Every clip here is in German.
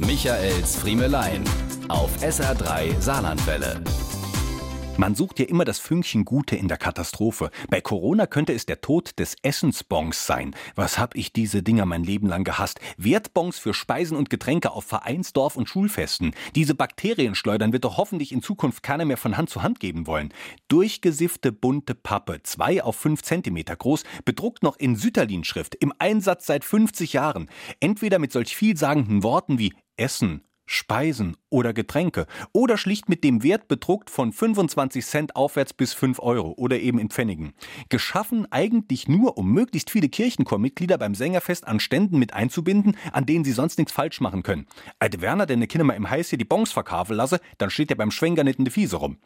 Michaels Friemelein auf SR3 Saarlandwelle. Man sucht ja immer das Fünkchen Gute in der Katastrophe. Bei Corona könnte es der Tod des Essensbons sein. Was hab ich diese Dinger mein Leben lang gehasst? Wertbons für Speisen und Getränke auf Vereinsdorf und Schulfesten. Diese Bakterienschleudern wird doch hoffentlich in Zukunft keiner mehr von Hand zu Hand geben wollen. Durchgesiffte bunte Pappe, zwei auf fünf Zentimeter groß, bedruckt noch in Sütterlin-Schrift, im Einsatz seit 50 Jahren. Entweder mit solch vielsagenden Worten wie Essen, Speisen oder Getränke oder schlicht mit dem Wert bedruckt von 25 Cent aufwärts bis 5 Euro oder eben in Pfennigen. Geschaffen eigentlich nur, um möglichst viele Kirchenchormitglieder beim Sängerfest an Ständen mit einzubinden, an denen sie sonst nichts falsch machen können. Alte Werner, der ne Kinder mal im Heiß hier die Bons verkaufen lasse, dann steht er beim Schwenker nicht in de Fiese rum.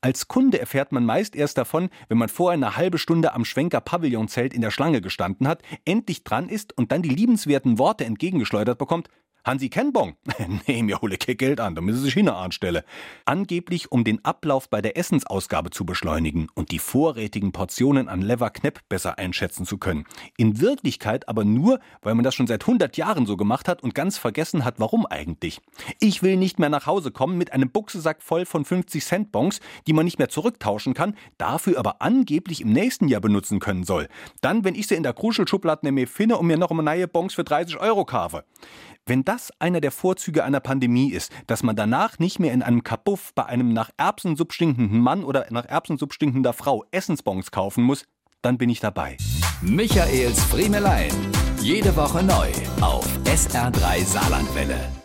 Als Kunde erfährt man meist erst davon, wenn man vorher eine halbe Stunde am Schwenker Pavillonzelt in der Schlange gestanden hat, endlich dran ist und dann die liebenswerten Worte entgegengeschleudert bekommt, Hansi Kenbong? nee, mir hole kein Geld an, da müssen Sie sich hin anstelle. Angeblich, um den Ablauf bei der Essensausgabe zu beschleunigen und die vorrätigen Portionen an Lever Knepp besser einschätzen zu können. In Wirklichkeit aber nur, weil man das schon seit 100 Jahren so gemacht hat und ganz vergessen hat, warum eigentlich. Ich will nicht mehr nach Hause kommen mit einem Buchsesack voll von 50 Cent Bons, die man nicht mehr zurücktauschen kann, dafür aber angeblich im nächsten Jahr benutzen können soll. Dann, wenn ich sie in der Kruschelschublade mir finde und mir noch eine neue Bons für 30 Euro kaufe. Wenn das einer der Vorzüge einer Pandemie ist, dass man danach nicht mehr in einem Kapuff bei einem nach Erbsensupp stinkenden Mann oder nach Erbsensupp stinkender Frau Essensbons kaufen muss, dann bin ich dabei. Michaels Friemelein. Jede Woche neu auf SR3 Saarlandwelle.